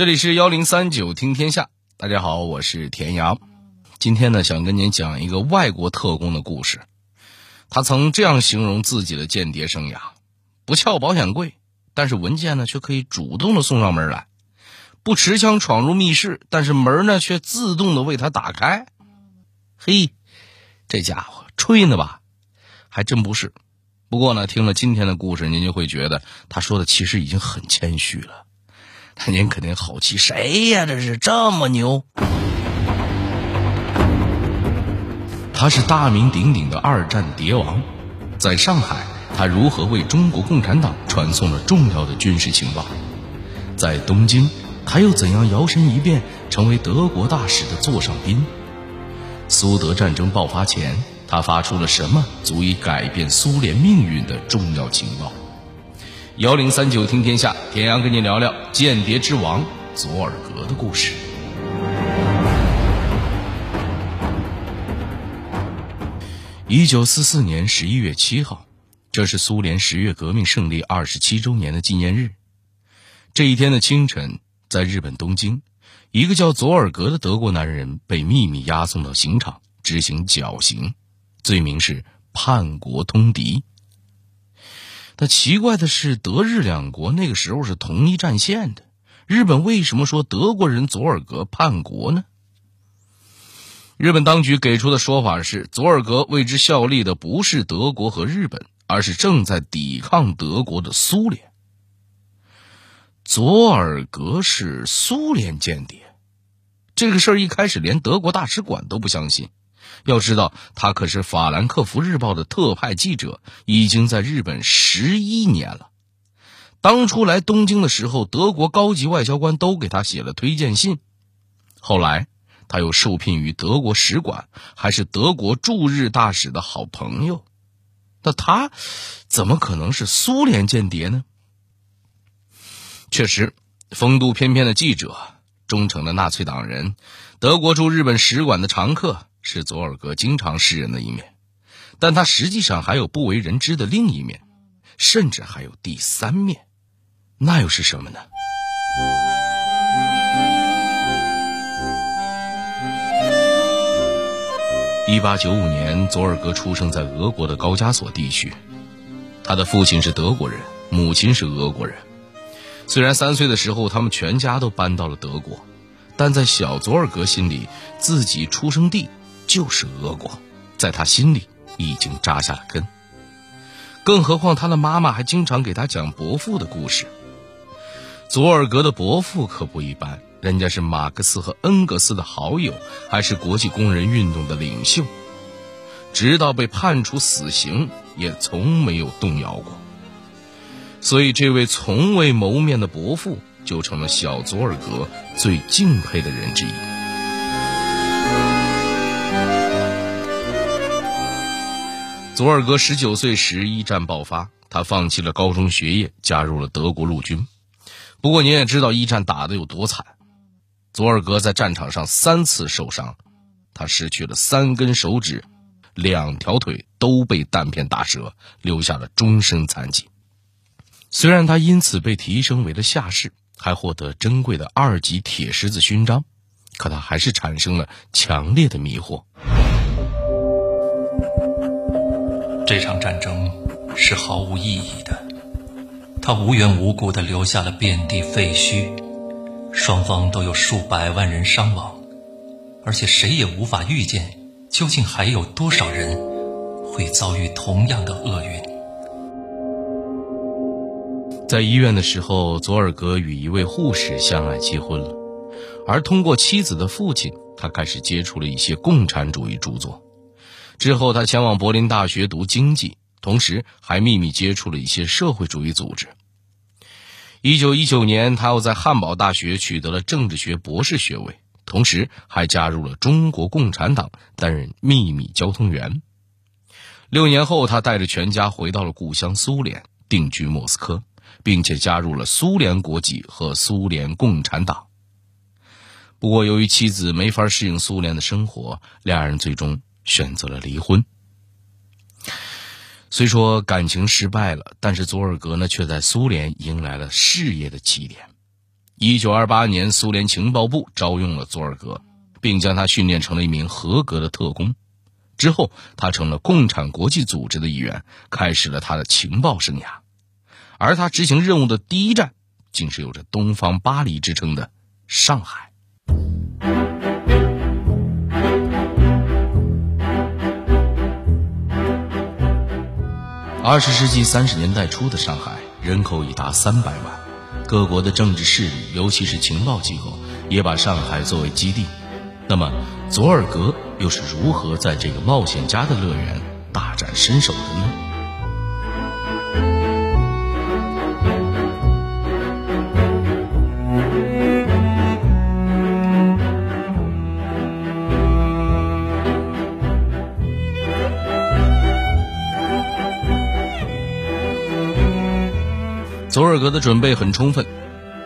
这里是幺零三九听天下，大家好，我是田阳。今天呢，想跟您讲一个外国特工的故事。他曾这样形容自己的间谍生涯：不撬保险柜，但是文件呢却可以主动的送上门来；不持枪闯入密室，但是门呢却自动的为他打开。嘿，这家伙吹呢吧？还真不是。不过呢，听了今天的故事，您就会觉得他说的其实已经很谦虚了。您肯定好奇，谁呀？这是这么牛？他是大名鼎鼎的二战谍王，在上海，他如何为中国共产党传送了重要的军事情报？在东京，他又怎样摇身一变成为德国大使的座上宾？苏德战争爆发前，他发出了什么足以改变苏联命运的重要情报？幺零三九听天下，田阳跟你聊聊间谍之王佐尔格的故事。一九四四年十一月七号，这是苏联十月革命胜利二十七周年的纪念日。这一天的清晨，在日本东京，一个叫佐尔格的德国男人被秘密押送到刑场执行绞刑，罪名是叛国通敌。但奇怪的是，德日两国那个时候是同一战线的，日本为什么说德国人佐尔格叛国呢？日本当局给出的说法是，佐尔格为之效力的不是德国和日本，而是正在抵抗德国的苏联。佐尔格是苏联间谍，这个事儿一开始连德国大使馆都不相信。要知道，他可是《法兰克福日报》的特派记者，已经在日本十一年了。当初来东京的时候，德国高级外交官都给他写了推荐信。后来。他又受聘于德国使馆，还是德国驻日大使的好朋友。那他怎么可能是苏联间谍呢？确实，风度翩翩的记者、忠诚的纳粹党人、德国驻日本使馆的常客，是佐尔格经常示人的一面。但他实际上还有不为人知的另一面，甚至还有第三面。那又是什么呢？一八九五年，佐尔格出生在俄国的高加索地区。他的父亲是德国人，母亲是俄国人。虽然三岁的时候他们全家都搬到了德国，但在小佐尔格心里，自己出生地就是俄国，在他心里已经扎下了根。更何况他的妈妈还经常给他讲伯父的故事。佐尔格的伯父可不一般。人家是马克思和恩格斯的好友，还是国际工人运动的领袖，直到被判处死刑，也从没有动摇过。所以，这位从未谋面的伯父，就成了小佐尔格最敬佩的人之一。佐尔格十九岁时，一战爆发，他放弃了高中学业，加入了德国陆军。不过，您也知道一战打得有多惨。佐尔格在战场上三次受伤，他失去了三根手指，两条腿都被弹片打折，留下了终身残疾。虽然他因此被提升为了下士，还获得珍贵的二级铁十字勋章，可他还是产生了强烈的迷惑。这场战争是毫无意义的，他无缘无故的留下了遍地废墟。双方都有数百万人伤亡，而且谁也无法预见，究竟还有多少人会遭遇同样的厄运。在医院的时候，佐尔格与一位护士相爱结婚了，而通过妻子的父亲，他开始接触了一些共产主义著作。之后，他前往柏林大学读经济，同时还秘密接触了一些社会主义组织。一九一九年，他又在汉堡大学取得了政治学博士学位，同时还加入了中国共产党，担任秘密交通员。六年后，他带着全家回到了故乡苏联，定居莫斯科，并且加入了苏联国籍和苏联共产党。不过，由于妻子没法适应苏联的生活，两人最终选择了离婚。虽说感情失败了，但是佐尔格呢却在苏联迎来了事业的起点。一九二八年，苏联情报部招用了佐尔格，并将他训练成了一名合格的特工。之后，他成了共产国际组织的一员，开始了他的情报生涯。而他执行任务的第一站，竟是有着“东方巴黎”之称的上海。二十世纪三十年代初的上海，人口已达三百万，各国的政治势力，尤其是情报机构，也把上海作为基地。那么，佐尔格又是如何在这个冒险家的乐园大展身手的呢？佐尔格的准备很充分，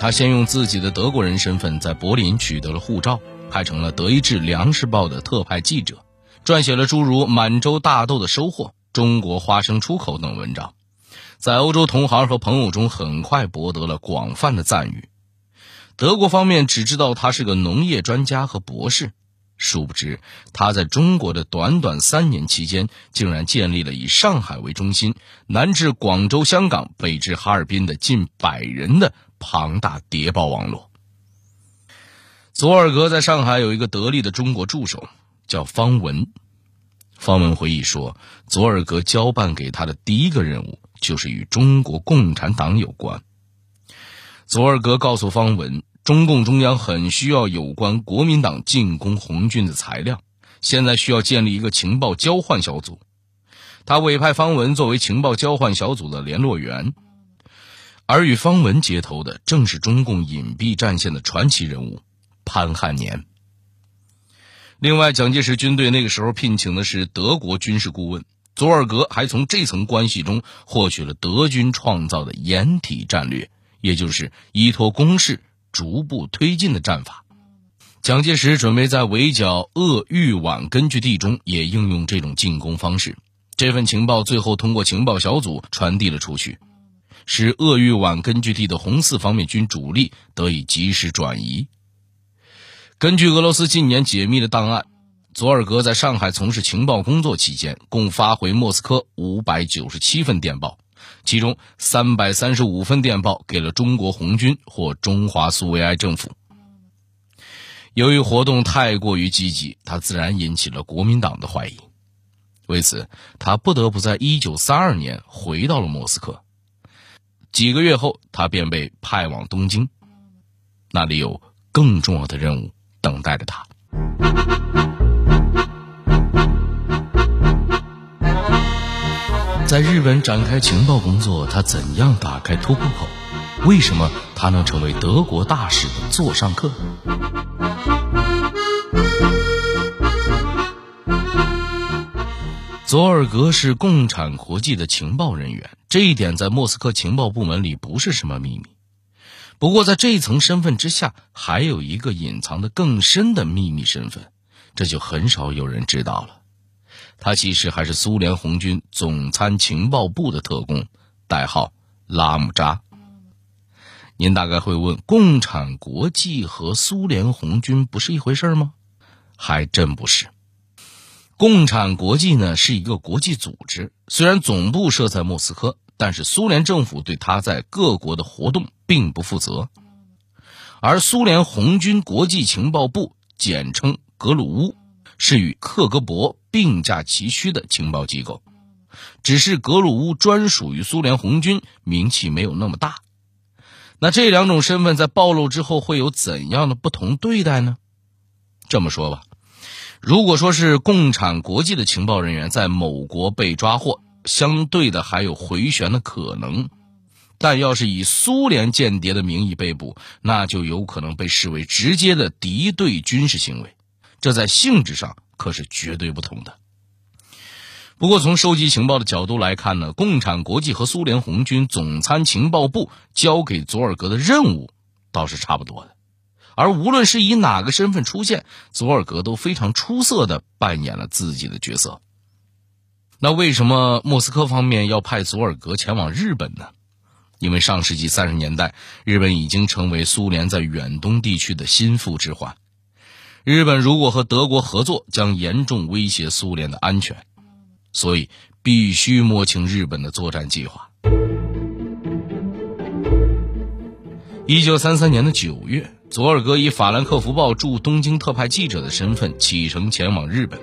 他先用自己的德国人身份在柏林取得了护照，派成了德意志粮食报的特派记者，撰写了诸如满洲大豆的收获、中国花生出口等文章，在欧洲同行和朋友中很快博得了广泛的赞誉。德国方面只知道他是个农业专家和博士。殊不知，他在中国的短短三年期间，竟然建立了以上海为中心，南至广州、香港，北至哈尔滨的近百人的庞大谍报网络。佐尔格在上海有一个得力的中国助手，叫方文。方文回忆说，佐尔格交办给他的第一个任务，就是与中国共产党有关。佐尔格告诉方文。中共中央很需要有关国民党进攻红军的材料，现在需要建立一个情报交换小组。他委派方文作为情报交换小组的联络员，而与方文接头的正是中共隐蔽战线的传奇人物潘汉年。另外，蒋介石军队那个时候聘请的是德国军事顾问，佐尔格还从这层关系中获取了德军创造的掩体战略，也就是依托攻势。逐步推进的战法，蒋介石准备在围剿鄂豫皖根据地中也应用这种进攻方式。这份情报最后通过情报小组传递了出去，使鄂豫皖根据地的红四方面军主力得以及时转移。根据俄罗斯近年解密的档案，佐尔格在上海从事情报工作期间，共发回莫斯科五百九十七份电报。其中三百三十五份电报给了中国红军或中华苏维埃政府。由于活动太过于积极，他自然引起了国民党的怀疑。为此，他不得不在一九三二年回到了莫斯科。几个月后，他便被派往东京，那里有更重要的任务等待着他。在日本展开情报工作，他怎样打开突破口？为什么他能成为德国大使的座上客？佐尔格是共产国际的情报人员，这一点在莫斯科情报部门里不是什么秘密。不过，在这一层身份之下，还有一个隐藏的更深的秘密身份，这就很少有人知道了。他其实还是苏联红军总参情报部的特工，代号拉姆扎。您大概会问：共产国际和苏联红军不是一回事吗？还真不是。共产国际呢是一个国际组织，虽然总部设在莫斯科，但是苏联政府对他在各国的活动并不负责。而苏联红军国际情报部，简称格鲁乌。是与克格勃并驾齐驱的情报机构，只是格鲁乌专属于苏联红军，名气没有那么大。那这两种身份在暴露之后会有怎样的不同对待呢？这么说吧，如果说是共产国际的情报人员在某国被抓获，相对的还有回旋的可能；但要是以苏联间谍的名义被捕，那就有可能被视为直接的敌对军事行为。这在性质上可是绝对不同的。不过，从收集情报的角度来看呢，共产国际和苏联红军总参情报部交给佐尔格的任务倒是差不多的。而无论是以哪个身份出现，佐尔格都非常出色的扮演了自己的角色。那为什么莫斯科方面要派佐尔格前往日本呢？因为上世纪三十年代，日本已经成为苏联在远东地区的心腹之患。日本如果和德国合作，将严重威胁苏联的安全，所以必须摸清日本的作战计划。一九三三年的九月，佐尔格以《法兰克福报》驻东京特派记者的身份启程前往日本。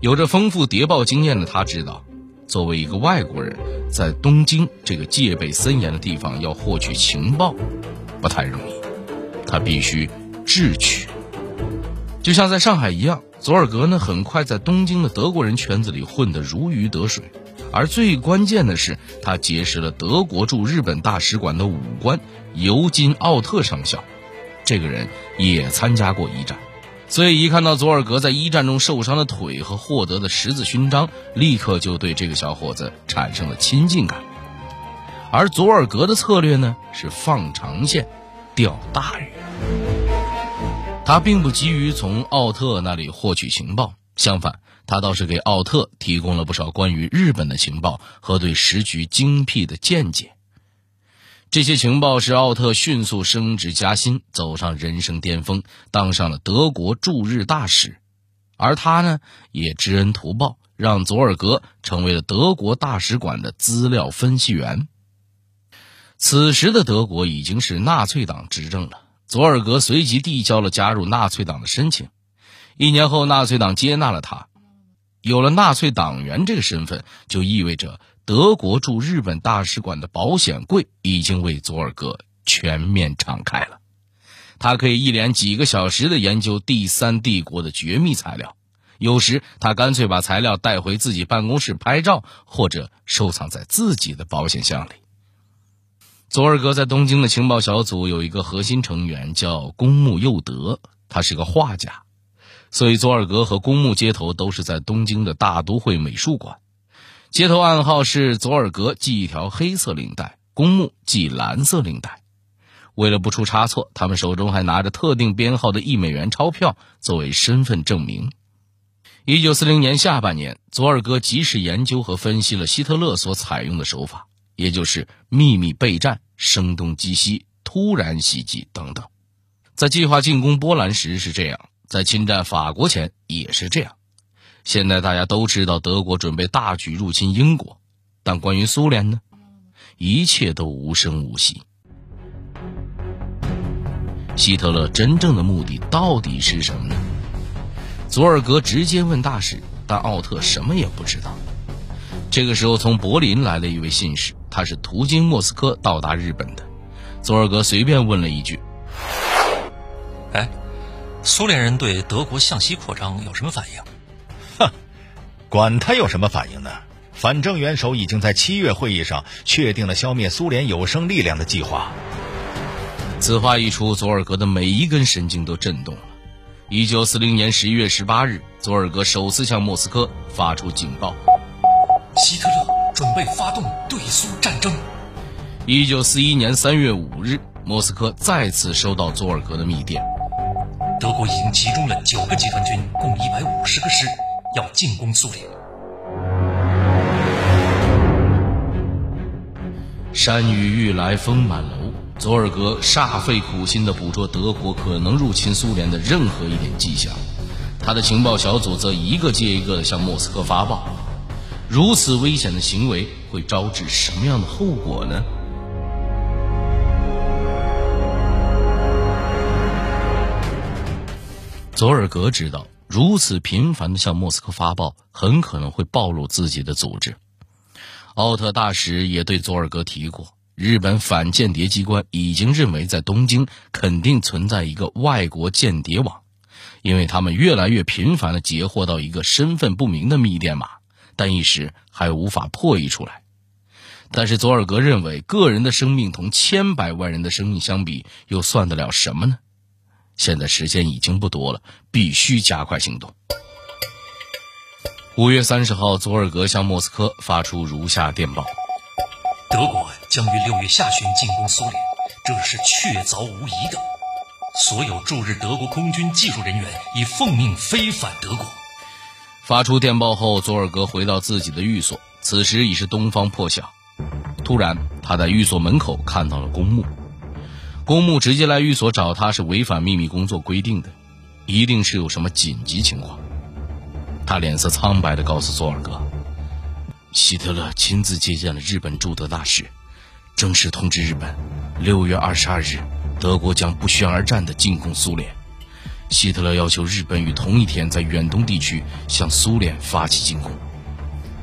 有着丰富谍报经验的他知道，作为一个外国人，在东京这个戒备森严的地方要获取情报，不太容易。他必须智取。就像在上海一样，佐尔格呢很快在东京的德国人圈子里混得如鱼得水，而最关键的是，他结识了德国驻日本大使馆的武官尤金·奥特上校，这个人也参加过一战，所以一看到佐尔格在一战中受伤的腿和获得的十字勋章，立刻就对这个小伙子产生了亲近感。而佐尔格的策略呢是放长线，钓大鱼。他并不急于从奥特那里获取情报，相反，他倒是给奥特提供了不少关于日本的情报和对时局精辟的见解。这些情报使奥特迅速升职加薪，走上人生巅峰，当上了德国驻日大使。而他呢，也知恩图报，让佐尔格成为了德国大使馆的资料分析员。此时的德国已经是纳粹党执政了。佐尔格随即递交了加入纳粹党的申请，一年后，纳粹党接纳了他。有了纳粹党员这个身份，就意味着德国驻日本大使馆的保险柜已经为佐尔格全面敞开了。他可以一连几个小时的研究第三帝国的绝密材料，有时他干脆把材料带回自己办公室拍照，或者收藏在自己的保险箱里。佐尔格在东京的情报小组有一个核心成员叫公木佑德，他是个画家，所以佐尔格和公木接头都是在东京的大都会美术馆。接头暗号是佐尔格系一条黑色领带，公木系蓝色领带。为了不出差错，他们手中还拿着特定编号的一美元钞票作为身份证明。一九四零年下半年，佐尔格及时研究和分析了希特勒所采用的手法。也就是秘密备战、声东击西、突然袭击等等，在计划进攻波兰时是这样，在侵占法国前也是这样。现在大家都知道德国准备大举入侵英国，但关于苏联呢，一切都无声无息。希特勒真正的目的到底是什么呢？佐尔格直接问大使，但奥特什么也不知道。这个时候，从柏林来了一位信使。他是途经莫斯科到达日本的，佐尔格随便问了一句：“哎，苏联人对德国向西扩张有什么反应？”“哼，管他有什么反应呢？反正元首已经在七月会议上确定了消灭苏联有生力量的计划。”此话一出，佐尔格的每一根神经都震动了。一九四零年十一月十八日，佐尔格首次向莫斯科发出警报：“希特勒。”准备发动对苏战争。一九四一年三月五日，莫斯科再次收到佐尔格的密电。德国已经集中了九个集团军，共一百五十个师，要进攻苏联。山雨欲来风满楼，佐尔格煞费苦心地捕捉德国可能入侵苏联的任何一点迹象，他的情报小组则一个接一个地向莫斯科发报。如此危险的行为会招致什么样的后果呢？佐尔格知道，如此频繁的向莫斯科发报，很可能会暴露自己的组织。奥特大使也对佐尔格提过，日本反间谍机关已经认为在东京肯定存在一个外国间谍网，因为他们越来越频繁的截获到一个身份不明的密电码。但一时还无法破译出来。但是佐尔格认为，个人的生命同千百万人的生命相比，又算得了什么呢？现在时间已经不多了，必须加快行动。五月三十号，佐尔格向莫斯科发出如下电报：德国将于六月下旬进攻苏联，这是确凿无疑的。所有驻日德国空军技术人员已奉命飞返德国。发出电报后，佐尔格回到自己的寓所。此时已是东方破晓。突然，他在寓所门口看到了公墓。公墓直接来寓所找他是违反秘密工作规定的，一定是有什么紧急情况。他脸色苍白地告诉佐尔格：“希特勒亲自接见了日本驻德大使，正式通知日本，六月二十二日，德国将不宣而战地进攻苏联。希特勒要求日本于同一天在远东地区向苏联发起进攻。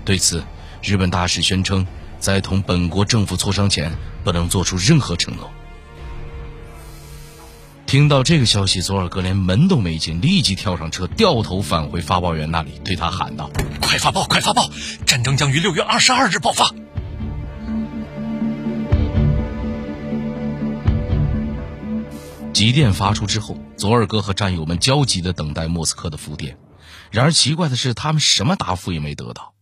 对此，日本大使宣称，在同本国政府磋商前，不能做出任何承诺。”听到这个消息，佐尔格连门都没进，立即跳上车，掉头返回发报员那里，对他喊道：“快发报，快发报！战争将于六月二十二日爆发。”急电发出之后，佐尔格和战友们焦急地等待莫斯科的复电。然而奇怪的是，他们什么答复也没得到。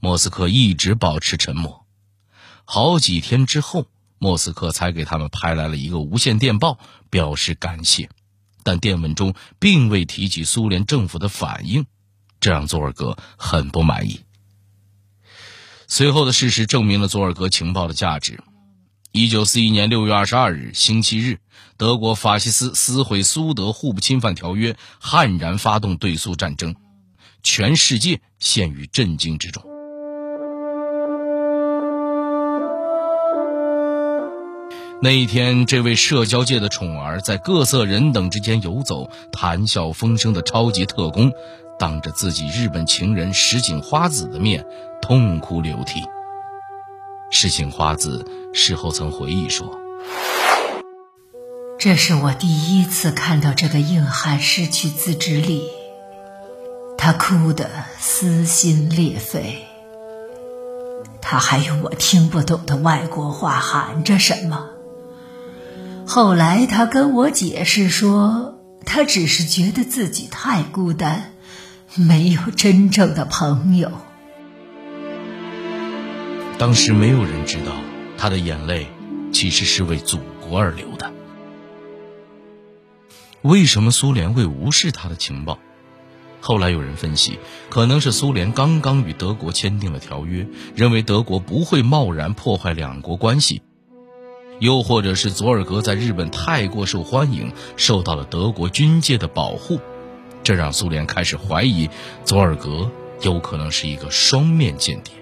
莫斯科一直保持沉默。好几天之后。莫斯科才给他们拍来了一个无线电报，表示感谢，但电文中并未提及苏联政府的反应，这让佐尔格很不满意。随后的事实证明了佐尔格情报的价值。一九四一年六月二十二日，星期日，德国法西斯撕毁苏德互不侵犯条约，悍然发动对苏战争，全世界陷于震惊之中。那一天，这位社交界的宠儿在各色人等之间游走、谈笑风生的超级特工，当着自己日本情人石井花子的面痛哭流涕。事情花子事后曾回忆说：“这是我第一次看到这个硬汉失去自制力，他哭得撕心裂肺，他还用我听不懂的外国话喊着什么。”后来他跟我解释说，他只是觉得自己太孤单，没有真正的朋友。当时没有人知道，他的眼泪其实是为祖国而流的。为什么苏联会无视他的情报？后来有人分析，可能是苏联刚刚与德国签订了条约，认为德国不会贸然破坏两国关系。又或者是佐尔格在日本太过受欢迎，受到了德国军界的保护，这让苏联开始怀疑佐尔格有可能是一个双面间谍，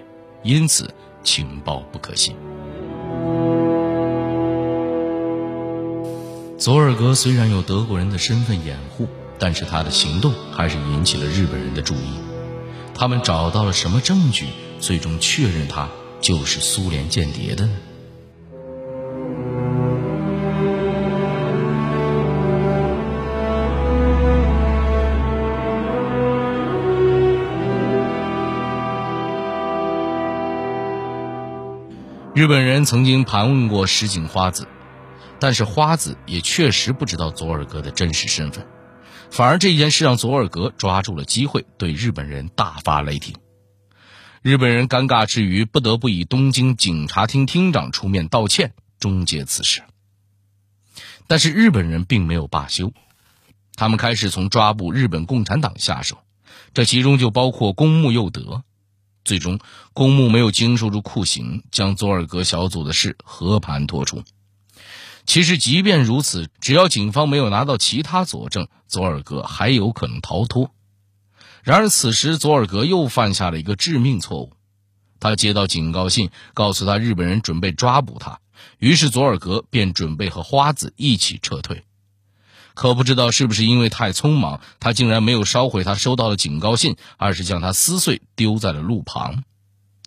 因此情报不可信。佐尔格虽然有德国人的身份掩护，但是他的行动还是引起了日本人的注意。他们找到了什么证据，最终确认他就是苏联间谍的呢？日本人曾经盘问过石井花子，但是花子也确实不知道佐尔格的真实身份，反而这件事让佐尔格抓住了机会，对日本人大发雷霆。日本人尴尬之余，不得不以东京警察厅厅长出面道歉，终结此事。但是日本人并没有罢休，他们开始从抓捕日本共产党下手，这其中就包括公木佑德。最终，公墓没有经受住酷刑，将佐尔格小组的事和盘托出。其实，即便如此，只要警方没有拿到其他佐证，佐尔格还有可能逃脱。然而，此时佐尔格又犯下了一个致命错误。他接到警告信，告诉他日本人准备抓捕他，于是佐尔格便准备和花子一起撤退。可不知道是不是因为太匆忙，他竟然没有烧毁他收到的警告信，而是将它撕碎丢在了路旁。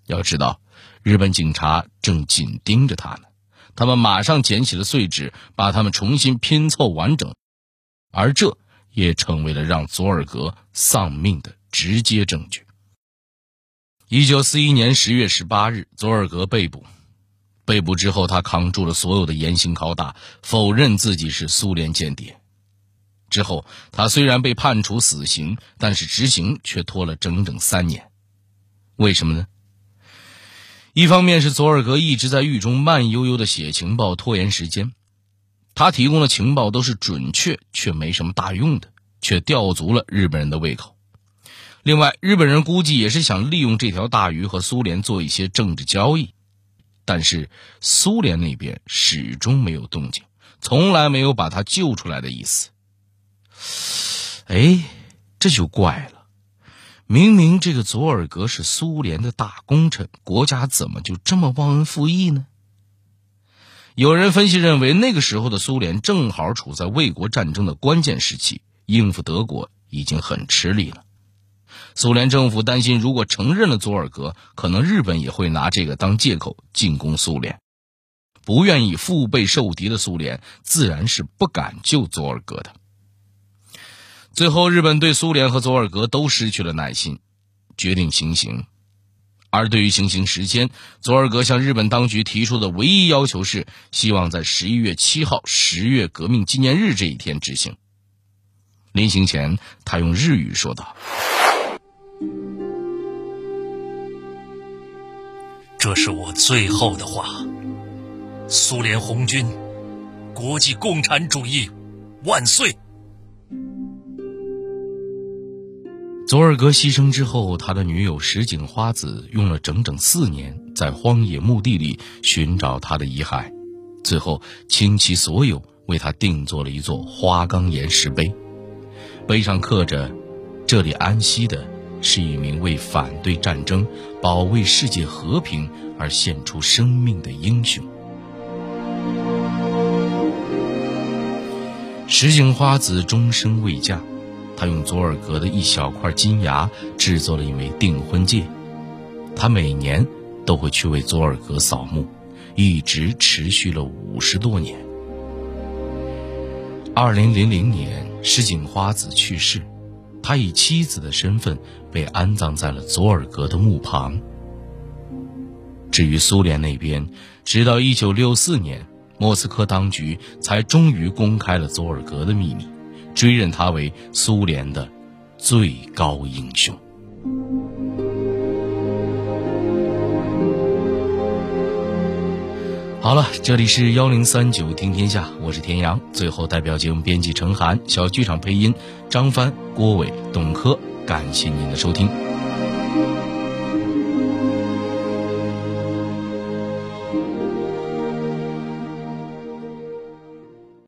要知道，日本警察正紧盯着他呢。他们马上捡起了碎纸，把它们重新拼凑完整，而这也成为了让佐尔格丧命的直接证据。一九四一年十月十八日，佐尔格被捕。被捕之后，他扛住了所有的严刑拷打，否认自己是苏联间谍。之后，他虽然被判处死刑，但是执行却拖了整整三年。为什么呢？一方面是佐尔格一直在狱中慢悠悠的写情报，拖延时间。他提供的情报都是准确却没什么大用的，却吊足了日本人的胃口。另外，日本人估计也是想利用这条大鱼和苏联做一些政治交易。但是苏联那边始终没有动静，从来没有把他救出来的意思。哎，这就怪了，明明这个佐尔格是苏联的大功臣，国家怎么就这么忘恩负义呢？有人分析认为，那个时候的苏联正好处在卫国战争的关键时期，应付德国已经很吃力了。苏联政府担心，如果承认了佐尔格，可能日本也会拿这个当借口进攻苏联。不愿意腹背受敌的苏联，自然是不敢救佐尔格的。最后，日本对苏联和佐尔格都失去了耐心，决定行刑。而对于行刑时间，佐尔格向日本当局提出的唯一要求是，希望在十一月七号十月革命纪念日这一天执行。临行前，他用日语说道。这是我最后的话。苏联红军，国际共产主义万岁！佐尔格牺牲之后，他的女友石井花子用了整整四年，在荒野墓地里寻找他的遗骸，最后倾其所有为他定做了一座花岗岩石碑，碑上刻着：“这里安息的。”是一名为反对战争、保卫世界和平而献出生命的英雄。石井花子终生未嫁，他用佐尔格的一小块金牙制作了一枚订婚戒。他每年都会去为佐尔格扫墓，一直持续了五十多年。二零零零年，石井花子去世。他以妻子的身份被安葬在了佐尔格的墓旁。至于苏联那边，直到一九六四年，莫斯科当局才终于公开了佐尔格的秘密，追认他为苏联的最高英雄。好了，这里是幺零三九听天下，我是田阳。最后，代表节目编辑程涵、小剧场配音张帆、郭伟、董珂，感谢您的收听。